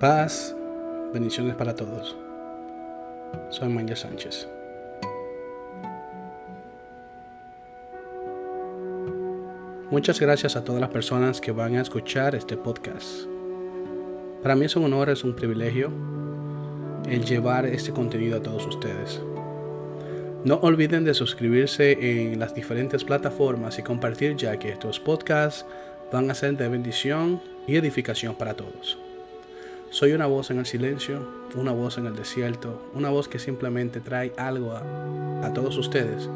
Paz, bendiciones para todos. Soy Manuel Sánchez. Muchas gracias a todas las personas que van a escuchar este podcast. Para mí es un honor, es un privilegio el llevar este contenido a todos ustedes. No olviden de suscribirse en las diferentes plataformas y compartir ya que estos podcasts van a ser de bendición y edificación para todos. Soy una voz en el silencio, una voz en el desierto, una voz que simplemente trae algo a, todos ustedes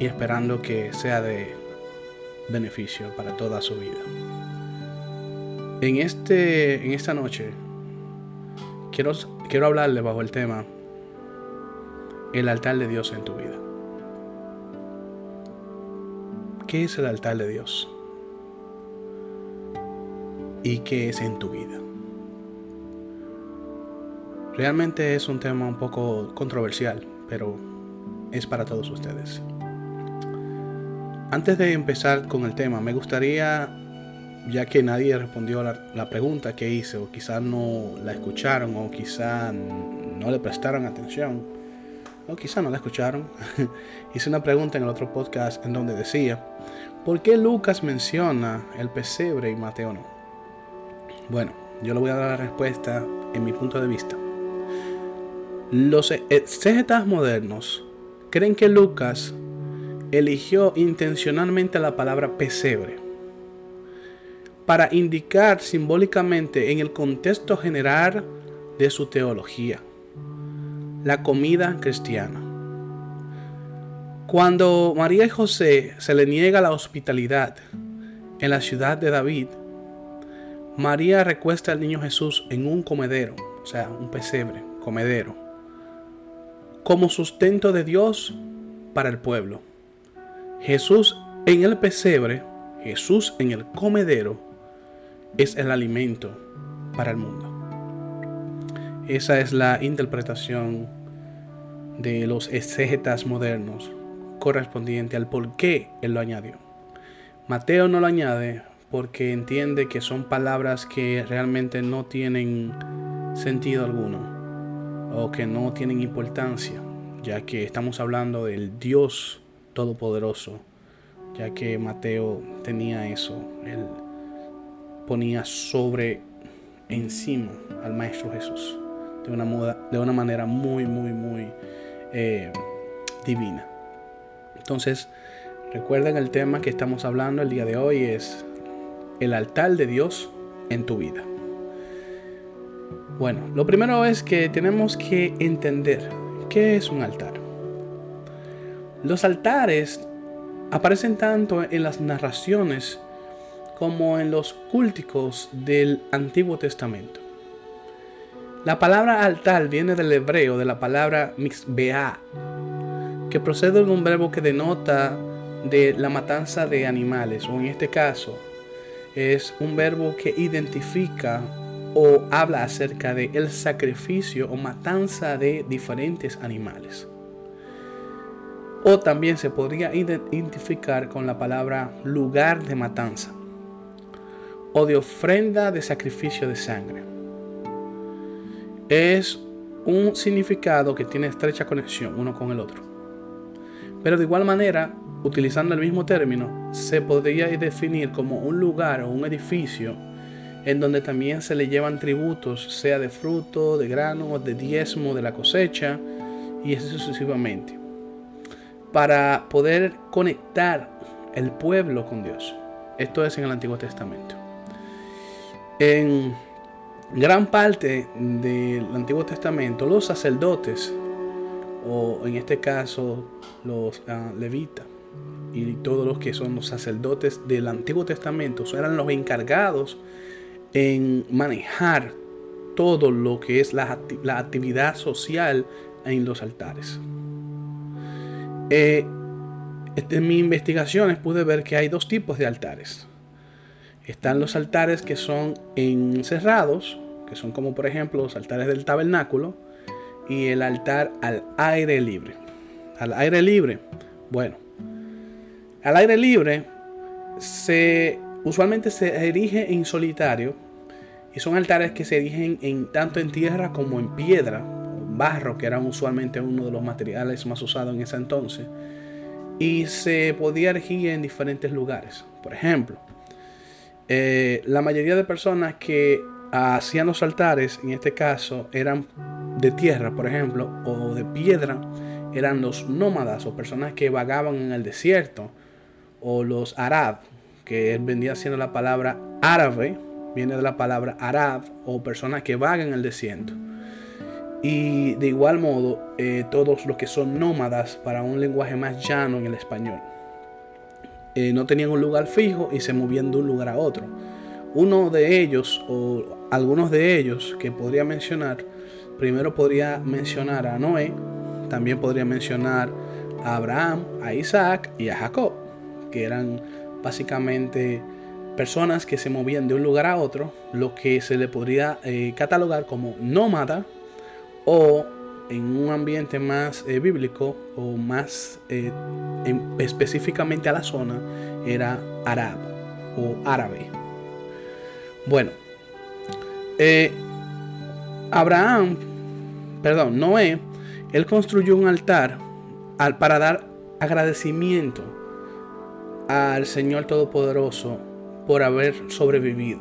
y esperando que sea de beneficio para toda su vida. En, este, en esta noche quiero, quiero hablarle bajo el tema el altar de Dios en tu vida. ¿Qué es el altar de Dios? Y qué es en tu vida. Realmente es un tema un poco controversial, pero es para todos ustedes. Antes de empezar con el tema, me gustaría, ya que nadie respondió la, la pregunta que hice, o quizás no la escucharon, o quizás no le prestaron atención, o quizás no la escucharon, hice una pregunta en el otro podcast en donde decía, ¿por qué Lucas menciona el pesebre y Mateo no? Bueno, yo le voy a dar la respuesta en mi punto de vista. Los exégetas modernos creen que Lucas eligió intencionalmente la palabra pesebre para indicar simbólicamente en el contexto general de su teología la comida cristiana. Cuando María y José se le niega la hospitalidad en la ciudad de David, María recuesta al niño Jesús en un comedero, o sea, un pesebre, comedero, como sustento de Dios para el pueblo. Jesús en el pesebre, Jesús en el comedero, es el alimento para el mundo. Esa es la interpretación de los exégetas modernos correspondiente al por qué él lo añadió. Mateo no lo añade porque entiende que son palabras que realmente no tienen sentido alguno o que no tienen importancia, ya que estamos hablando del Dios Todopoderoso, ya que Mateo tenía eso, él ponía sobre encima al Maestro Jesús de una, moda, de una manera muy, muy, muy eh, divina. Entonces, recuerden el tema que estamos hablando el día de hoy es el altar de Dios en tu vida? Bueno, lo primero es que tenemos que entender qué es un altar. Los altares aparecen tanto en las narraciones como en los cúlticos del Antiguo Testamento. La palabra altar viene del hebreo de la palabra mixbea, que procede de un verbo que denota de la matanza de animales, o en este caso, es un verbo que identifica o habla acerca de el sacrificio o matanza de diferentes animales. O también se podría identificar con la palabra lugar de matanza o de ofrenda de sacrificio de sangre. Es un significado que tiene estrecha conexión uno con el otro. Pero de igual manera, utilizando el mismo término, se podría definir como un lugar o un edificio en donde también se le llevan tributos, sea de fruto, de grano, de diezmo, de la cosecha, y así sucesivamente, para poder conectar el pueblo con Dios. Esto es en el Antiguo Testamento. En gran parte del Antiguo Testamento, los sacerdotes, o en este caso los ah, levitas, y todos los que son los sacerdotes del Antiguo Testamento eran los encargados en manejar todo lo que es la, actividad social en los altares. Eh, en mis investigaciones pude ver que hay dos tipos de altares. Están los altares que son encerrados, que son como por ejemplo los altares del tabernáculo, y el altar al aire libre. Al aire libre, bueno, al aire libre se usualmente se erige en solitario Y son altares que se erigen en, tanto en tierra como en piedra, barro, que era usualmente uno de los materiales más usados en ese entonces. Y se podía erigir en diferentes lugares. Por ejemplo, eh, la mayoría de personas que hacían los altares, en este caso, eran de tierra, por ejemplo, o de piedra, eran los nómadas o personas que vagaban en el desierto, o los arab, que vendía siendo la palabra árabe, viene de la palabra arab, o personas que vagan en el desierto. Y de igual modo, eh, todos los que son nómadas para un lenguaje más llano en el español. Eh, no tenían un lugar fijo y se movían de un lugar a otro. Uno de ellos, o algunos de ellos que podría mencionar, primero podría mencionar a Noé, también podría mencionar a Abraham, a Isaac y a Jacob, que eran básicamente personas que se movían de un lugar a otro, lo que se le podría eh, catalogar como nómada o en un ambiente más eh, bíblico o más eh, específicamente a la zona era árabe o árabe. Bueno, Abraham, perdón, Noé él construyó un altar para dar agradecimiento al Señor Todopoderoso por haber sobrevivido.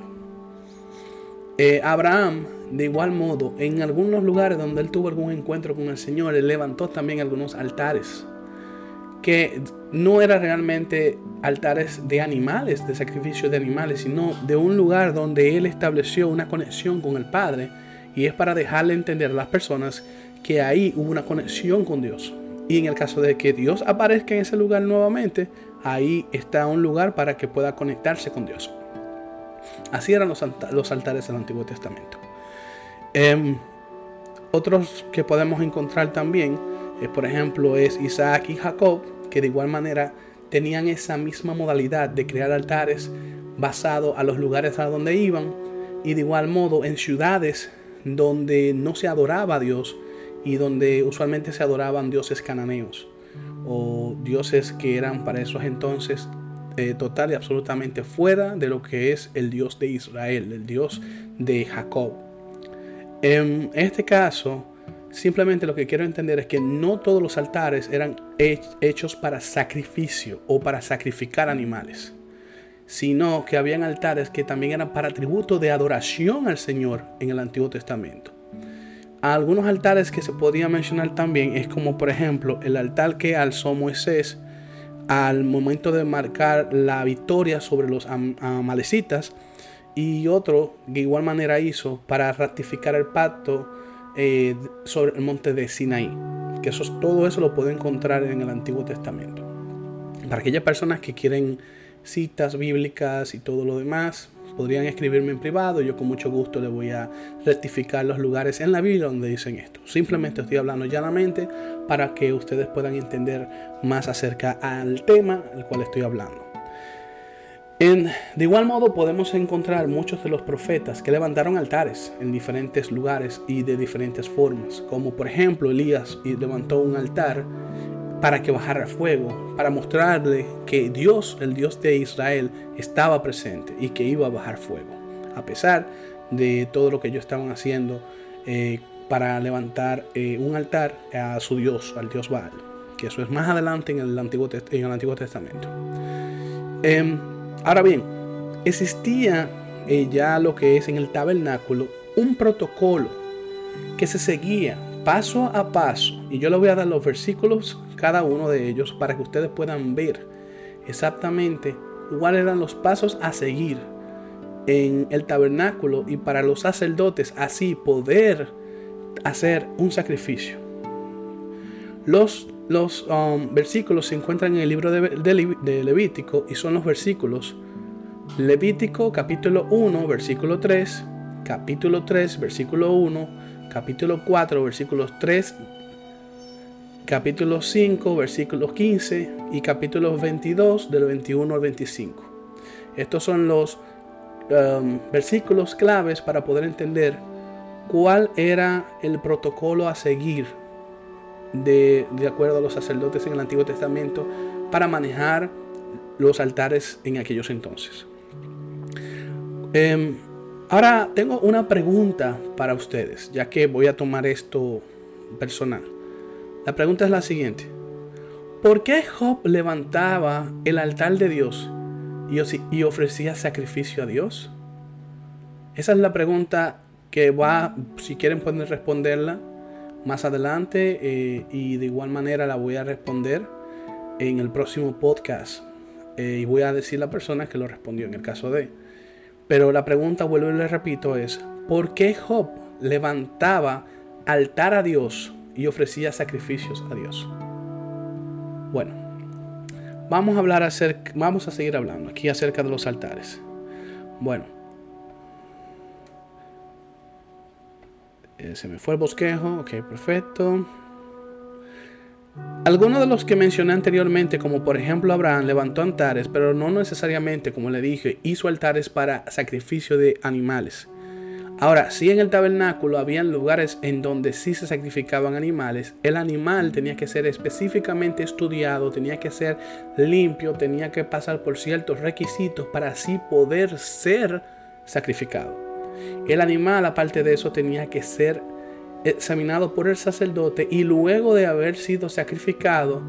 Eh, Abraham, de igual modo, en algunos lugares donde él tuvo algún encuentro con el Señor, él levantó también algunos altares que no eran realmente altares de animales, de sacrificio de animales, sino de un lugar donde él estableció una conexión con el Padre y es para dejarle entender a las personas que ahí hubo una conexión con Dios. Y en el caso de que Dios aparezca en ese lugar nuevamente, ahí está un lugar para que pueda conectarse con Dios. Así eran los, altares del Antiguo Testamento. Em, otros que podemos encontrar también, eh, por ejemplo, es Isaac y Jacob, que de igual manera tenían esa misma modalidad de crear altares basados a los lugares a donde iban y de igual modo en ciudades donde no se adoraba a Dios, y donde usualmente se adoraban dioses cananeos o dioses que eran para esos entonces eh, total y absolutamente fuera de lo que es el Dios de Israel, el Dios de Jacob. En este caso, simplemente lo que quiero entender es que no todos los altares eran hechos para sacrificio o para sacrificar animales, sino que habían altares que también eran para tributo de adoración al Señor en el Antiguo Testamento algunos altares que se podía mencionar también es como por ejemplo el altar que alzó Moisés al momento de marcar la victoria sobre los amalecitas y otro de igual manera hizo para ratificar el pacto eh, sobre el monte de Sinaí. Que eso, todo eso lo puede encontrar en el Antiguo Testamento. Para aquellas personas que quieren citas bíblicas y todo lo demás, podrían escribirme en privado. Yo con mucho gusto les voy a rectificar los lugares en la Biblia donde dicen esto. Simplemente estoy hablando llanamente para que ustedes puedan entender más acerca al tema al cual estoy hablando. En, de igual modo podemos encontrar muchos de los profetas que levantaron altares en diferentes lugares y de diferentes formas, como por ejemplo Elías levantó un altar para que bajara fuego, para mostrarle que Dios, el Dios de Israel, estaba presente y que iba a bajar fuego, a pesar de todo lo que ellos estaban haciendo eh, para levantar eh, un altar a su Dios, al Dios Baal, que eso es más adelante en el Antiguo, Testamento. Em, ahora bien, existía eh, ya lo que es en el tabernáculo un protocolo que se seguía paso a paso. Y yo le voy a dar los versículos, cada uno de ellos, para que ustedes puedan ver exactamente cuáles eran los pasos a seguir en el tabernáculo y para los sacerdotes así poder hacer un sacrificio. Los, los um, versículos se encuentran en el libro de, de Levítico y son los versículos Levítico capítulo 1, versículo 3, capítulo 3, versículo 1, capítulo 4, versículos 3, capítulo 5, versículos 15 y capítulo 22 del 21 al 25. Estos son los um, versículos claves para poder entender cuál era el protocolo a seguir de, acuerdo a los sacerdotes en el Antiguo Testamento para manejar los altares en aquellos entonces. Em, Ahora tengo una pregunta para ustedes, ya que voy a tomar esto personal. La pregunta es la siguiente. ¿Por qué Job levantaba el altar de Dios y ofrecía sacrificio a Dios? Esa es la pregunta que va, si quieren pueden responderla más adelante eh, y de igual manera la voy a responder en el próximo podcast eh, y voy a decir la persona que lo respondió en el caso de. Pero la pregunta, vuelvo y le repito, es ¿por qué Job levantaba altar a Dios y ofrecía sacrificios a Dios? Bueno, vamos a hablar acerca, vamos a seguir hablando aquí acerca de los altares. Bueno, eh, se me fue el bosquejo, ok, perfecto. Algunos de los que mencioné anteriormente, como por ejemplo Abraham, levantó altares, pero no necesariamente, como le dije, hizo altares para sacrificio de animales. Ahora, si en el tabernáculo habían lugares en donde sí se sacrificaban animales, el animal tenía que ser específicamente estudiado, tenía que ser limpio, tenía que pasar por ciertos requisitos para así poder ser sacrificado. El animal, aparte de eso, tenía que ser examinado por el sacerdote y luego de haber sido sacrificado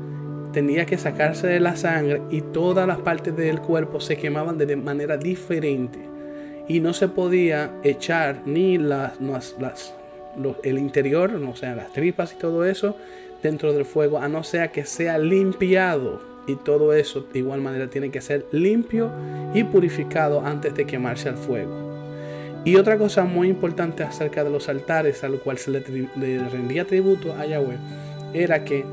tenía que sacarse de la sangre y todas las partes del cuerpo se quemaban de manera diferente y no se podía echar ni las, las, el interior, o sea, las tripas y todo eso dentro del fuego, a no ser que sea limpiado y todo eso de igual manera tiene que ser limpio y purificado antes de quemarse al fuego. Y otra cosa muy importante acerca de los altares a lo cual se le, rendía tributo a Yahweh era que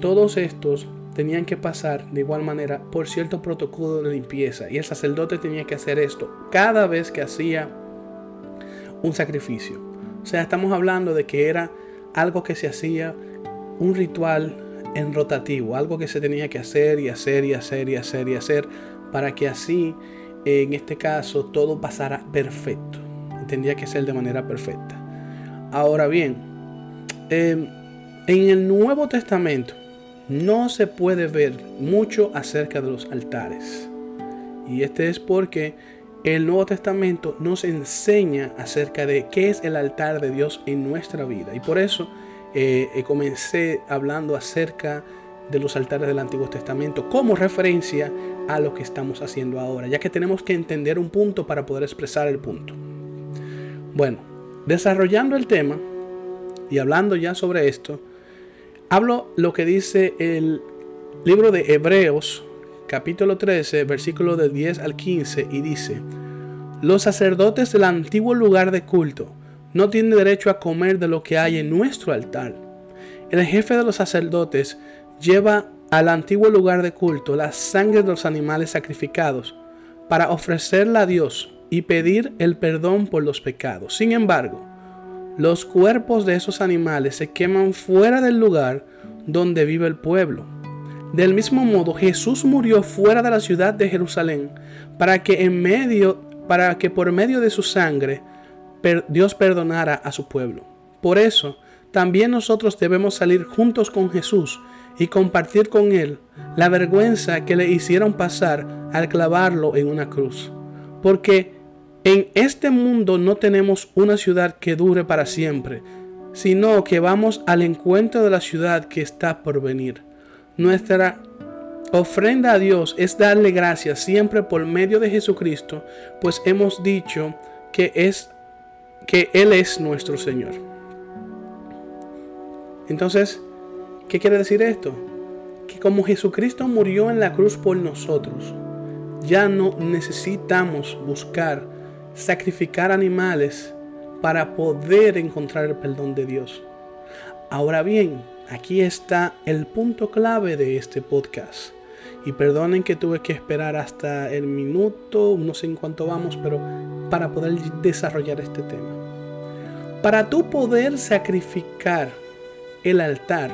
todos estos tenían que pasar de igual manera por cierto protocolo de limpieza y el sacerdote tenía que hacer esto cada vez que hacía un sacrificio. O sea, estamos hablando de que era algo que se hacía un ritual en rotativo, algo que se tenía que hacer y hacer y hacer y hacer y hacer para que así en este caso todo pasara perfecto tendría que ser de manera perfecta. Ahora bien, em, en el Nuevo Testamento no se puede ver mucho acerca de los altares. Y este es porque el Nuevo Testamento nos enseña acerca de qué es el altar de Dios en nuestra vida. Y por eso eh, eh, comencé hablando acerca de los altares del Antiguo Testamento como referencia a lo que estamos haciendo ahora, ya que tenemos que entender un punto para poder expresar el punto. Bueno, desarrollando el tema y hablando ya sobre esto, hablo lo que dice el libro de Hebreos, capítulo 13, versículo de 10 al 15, y dice, los sacerdotes del antiguo lugar de culto no tienen derecho a comer de lo que hay en nuestro altar. El jefe de los sacerdotes lleva al antiguo lugar de culto la sangre de los animales sacrificados para ofrecerla a Dios y pedir el perdón por los pecados. Sin embargo, los cuerpos de esos animales se queman fuera del lugar donde vive el pueblo. Del mismo modo, Jesús murió fuera de la ciudad de Jerusalén para que en medio para que por medio de su sangre Dios perdonara a su pueblo. Por eso, también nosotros debemos salir juntos con Jesús y compartir con él la vergüenza que le hicieron pasar al clavarlo en una cruz. Porque en este mundo no tenemos una ciudad que dure para siempre, sino que vamos al encuentro de la ciudad que está por venir. Nuestra ofrenda a Dios es darle gracias siempre por medio de Jesucristo, pues hemos dicho que es que él es nuestro Señor. Entonces, ¿qué quiere decir esto? Que como Jesucristo murió en la cruz por nosotros, ya no necesitamos buscar sacrificar animales para poder encontrar el perdón de Dios. Ahora bien, aquí está el punto clave de este podcast. Y perdonen que tuve que esperar hasta el minuto, no sé en cuánto vamos, pero para poder desarrollar este tema. Para tú poder sacrificar el altar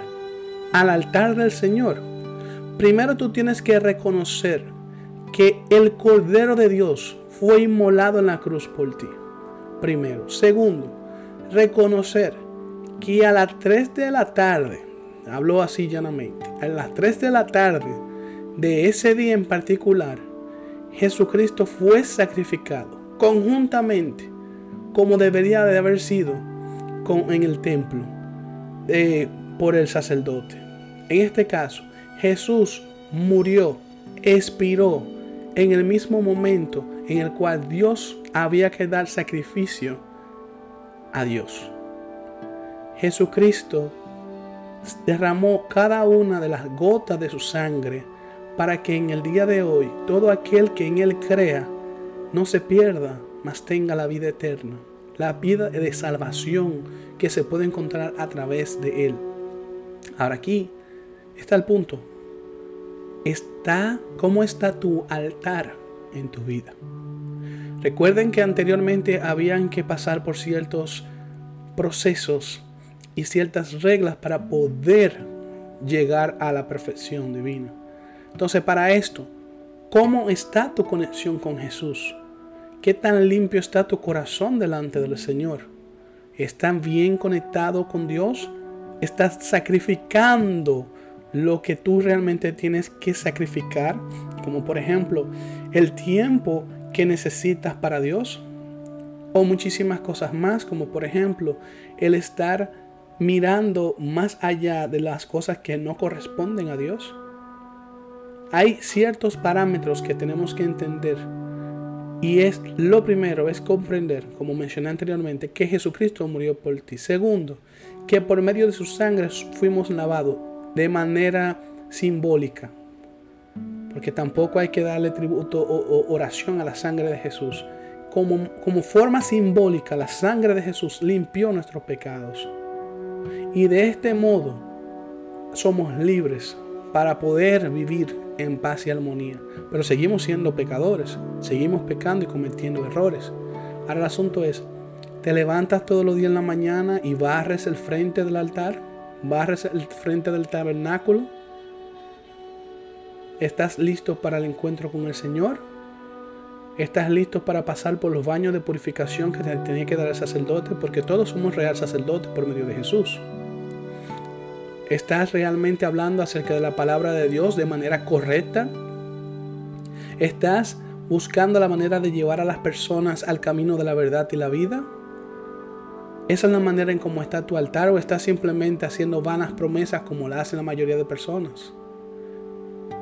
al altar del Señor, primero tú tienes que reconocer que el Cordero de Dios fue inmolado en la cruz por ti. Primero. Segundo, reconocer que a las 3 de la tarde, habló así llanamente, a las 3 de la tarde de ese día en particular, Jesucristo fue sacrificado conjuntamente como debería de haber sido en el templo eh, por el sacerdote. En este caso, Jesús murió, expiró en el mismo momento en el cual Dios había que dar sacrificio a Dios. Jesucristo derramó cada una de las gotas de su sangre para que en el día de hoy todo aquel que en Él crea no se pierda, mas tenga la vida eterna, la vida de salvación que se puede encontrar a través de Él. Ahora aquí está el punto. Está, ¿cómo está tu altar en tu vida? Recuerden que anteriormente habían que pasar por ciertos procesos y ciertas reglas para poder llegar a la perfección divina. Entonces, para esto, ¿cómo está tu conexión con Jesús? ¿Qué tan limpio está tu corazón delante del Señor? ¿Estás bien conectado con Dios? ¿Estás sacrificando lo que tú realmente tienes que sacrificar? Como por ejemplo, el tiempo que necesitas para Dios. O muchísimas cosas más, como por ejemplo, el estar mirando más allá de las cosas que no corresponden a Dios. Hay ciertos parámetros que tenemos que entender y es lo primero es comprender, como mencioné anteriormente, que Jesucristo murió por ti. Segundo, que por medio de su sangre fuimos lavados de manera simbólica. Porque tampoco hay que darle tributo o, oración a la sangre de Jesús. Como, como forma simbólica, la sangre de Jesús limpió nuestros pecados. Y de este modo somos libres para poder vivir en paz y armonía. Pero seguimos siendo pecadores, seguimos pecando y cometiendo errores. Ahora el asunto es, ¿te levantas todos los días en la mañana y barres el frente del altar? ¿Barres el frente del tabernáculo? ¿Estás listo para el encuentro con el Señor? ¿Estás listo para pasar por los baños de purificación que te tenía que dar el sacerdote? Porque todos somos real sacerdotes por medio de Jesús. ¿Estás realmente hablando acerca de la palabra de Dios de manera correcta? ¿Estás buscando la manera de llevar a las personas al camino de la verdad y la vida? ¿Esa es la manera en cómo está tu altar o estás simplemente haciendo vanas promesas como la hacen la mayoría de personas?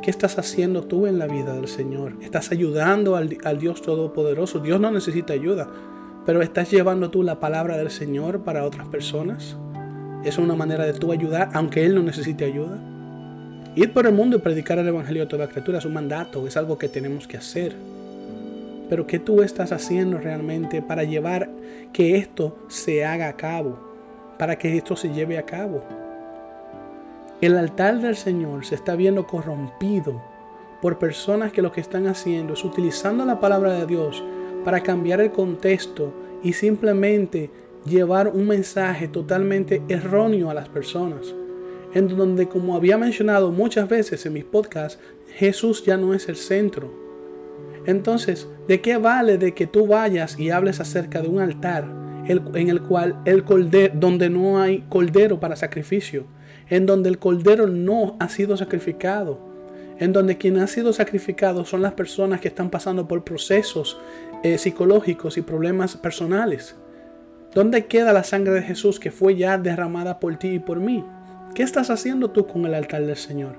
¿Qué estás haciendo tú en la vida del Señor? ¿Estás ayudando al, Dios Todopoderoso? Dios no necesita ayuda, pero ¿estás llevando tú la palabra del Señor para otras personas? es una manera de tú ayudar, aunque Él no necesite ayuda. Ir por el mundo y predicar el Evangelio a toda criatura es un mandato, es algo que tenemos que hacer. Pero ¿qué tú estás haciendo realmente para llevar que esto se haga a cabo? Para que esto se lleve a cabo. El altar del Señor se está viendo corrompido por personas que lo que están haciendo es utilizando la palabra de Dios para cambiar el contexto y simplemente llevar un mensaje totalmente erróneo a las personas. En donde, como había mencionado muchas veces en mis podcasts, Jesús ya no es el centro. Entonces, ¿de qué vale de que tú vayas y hables acerca de un altar en el cual el cordero, donde no hay cordero para sacrificio, en donde el cordero no ha sido sacrificado, en donde quien ha sido sacrificado son las personas que están pasando por procesos eh, psicológicos y problemas personales? ¿Dónde queda la sangre de Jesús que fue ya derramada por ti y por mí? ¿Qué estás haciendo tú con el altar del Señor?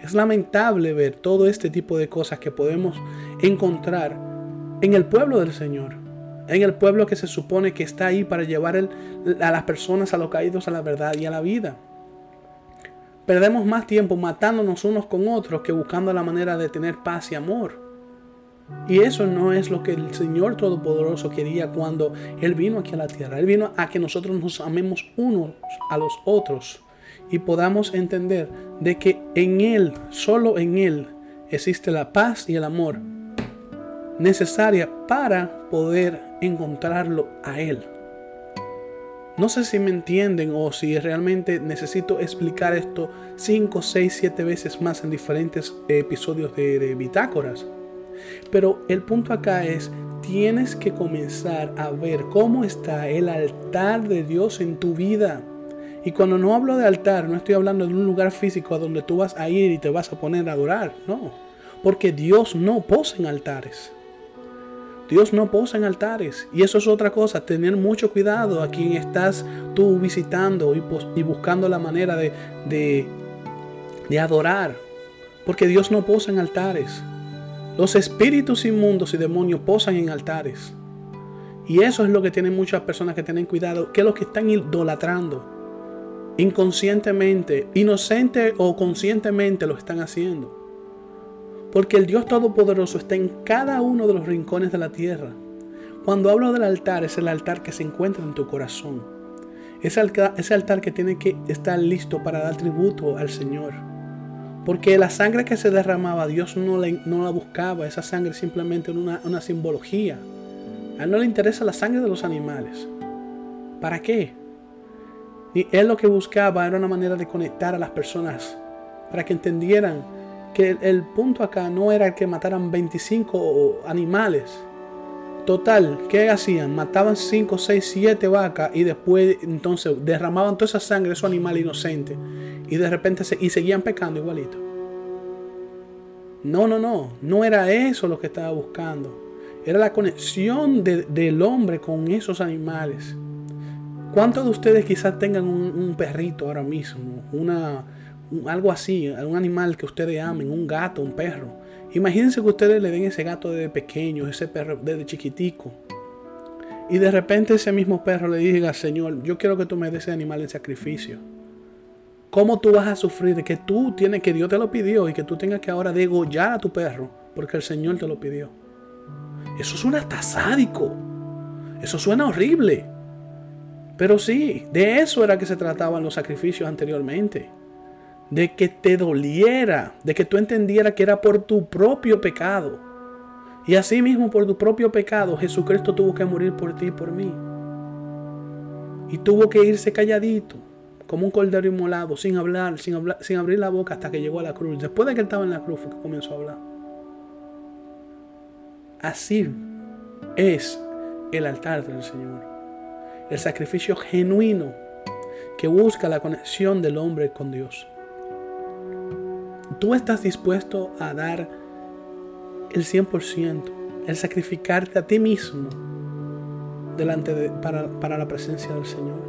Es lamentable ver todo este tipo de cosas que podemos encontrar en el pueblo del Señor, en el pueblo que se supone que está ahí para llevar a las personas a los caídos a la verdad y a la vida. Perdemos más tiempo matándonos unos con otros que buscando la manera de tener paz y amor. Y eso no es lo que el Señor Todopoderoso quería cuando Él vino aquí a la tierra. Él vino a que nosotros nos amemos unos a los otros y podamos entender de que en Él, solo en Él, existe la paz y el amor necesaria para poder encontrarlo a Él. No sé si me entienden o si realmente necesito explicar esto 5, 6, 7 veces más en diferentes episodios de, de bitácoras. Pero el punto acá es, tienes que comenzar a ver cómo está el altar de Dios en tu vida. Y cuando no hablo de altar, no estoy hablando de un lugar físico a donde tú vas a ir y te vas a poner a adorar, no. Porque Dios no posa en altares. Dios no posa en altares. Y eso es otra cosa, tener mucho cuidado a quien estás tú visitando y, buscando la manera de, de, de adorar. Porque Dios no posa en altares. Los espíritus inmundos y demonios posan en altares. Y eso es lo que tienen muchas personas que tienen cuidado, que es lo que están idolatrando. Inconscientemente, inocente o conscientemente lo están haciendo. Porque el Dios Todopoderoso está en cada uno de los rincones de la tierra. Cuando hablo del altar, es el altar que se encuentra en tu corazón. Altar, ese altar que tiene que estar listo para dar tributo al Señor. Porque la sangre que se derramaba, Dios no la, no la buscaba. Esa sangre simplemente era una, una simbología. A él no le interesa la sangre de los animales. ¿Para qué? Y él lo que buscaba era una manera de conectar a las personas para que entendieran que el, punto acá no era que mataran 25 animales. Total, ¿qué hacían? Mataban 5, 6, 7 vacas y después entonces derramaban toda esa sangre de su animal inocente y de repente se, y seguían pecando igualito. No, no, no, no era eso lo que estaba buscando. Era la conexión del hombre con esos animales. ¿Cuántos de ustedes quizás tengan un perrito ahora mismo? Una, algo así, un animal que ustedes amen, un gato, un perro. Imagínense que ustedes le den ese gato desde pequeño, ese perro desde chiquitico. Y de repente ese mismo perro le diga, Señor, yo quiero que tú me des ese animal en sacrificio. ¿Cómo tú vas a sufrir de que tú tienes, que Dios te lo pidió y que tú tengas que ahora degollar a tu perro porque el Señor te lo pidió? Eso suena hasta sádico. Eso suena horrible. Pero sí, de eso era que se trataban los sacrificios anteriormente de que te doliera, de que tú entendieras que era por tu propio pecado. Y así mismo por tu propio pecado Jesucristo tuvo que morir por ti y por mí. Y tuvo que irse calladito, como un cordero inmolado, sin hablar, sin hablar, sin abrir la boca hasta que llegó a la cruz. Después de que él estaba en la cruz fue que comenzó a hablar. Así es el altar del Señor. El sacrificio genuino que busca la conexión del hombre con Dios tú estás dispuesto a dar el 100%, el sacrificarte a ti mismo delante de, para, para la presencia del Señor.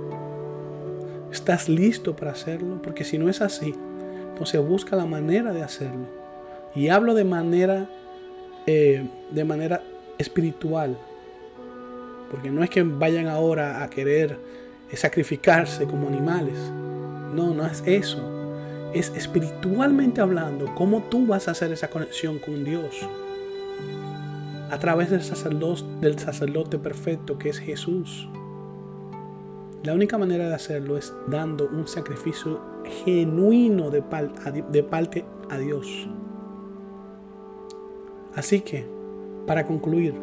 ¿Estás listo para hacerlo? Porque si no es así, entonces busca la manera de hacerlo. Y hablo de manera, eh, de manera espiritual. Porque no es que vayan ahora a querer sacrificarse como animales. No, no es eso es espiritualmente hablando cómo tú vas a hacer esa conexión con Dios a través del sacerdote, del sacerdote perfecto que es Jesús. La única manera de hacerlo es dando un sacrificio genuino de, de parte a Dios. Así que, para concluir,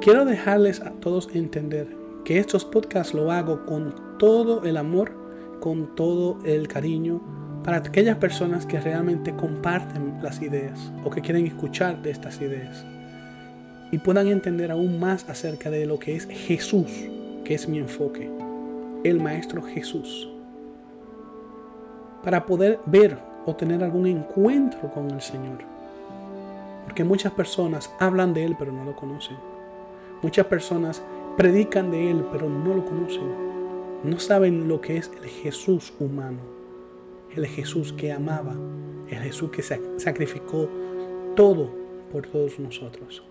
quiero dejarles a todos entender que estos podcasts lo hago con todo el amor, con todo el cariño, para aquellas personas que realmente comparten las ideas o que quieren escuchar de estas ideas y puedan entender aún más acerca de lo que es Jesús, que es mi enfoque, el Maestro Jesús, para poder ver o tener algún encuentro con el Señor. Porque muchas personas hablan de Él pero no lo conocen. Muchas personas predican de Él pero no lo conocen. No saben lo que es el Jesús humano el Jesús que amaba, el Jesús que sacrificó todo por todos nosotros,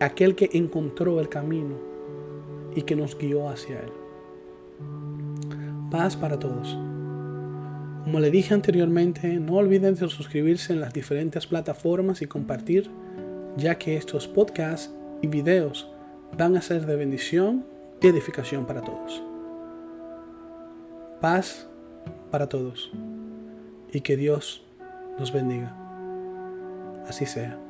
aquel que encontró el camino y que nos guió hacia él. Paz para todos. Como le dije anteriormente, no olviden de suscribirse en las diferentes plataformas y compartir, ya que estos podcasts y videos van a ser de bendición y edificación para todos. Paz para todos y que Dios nos bendiga. Así sea.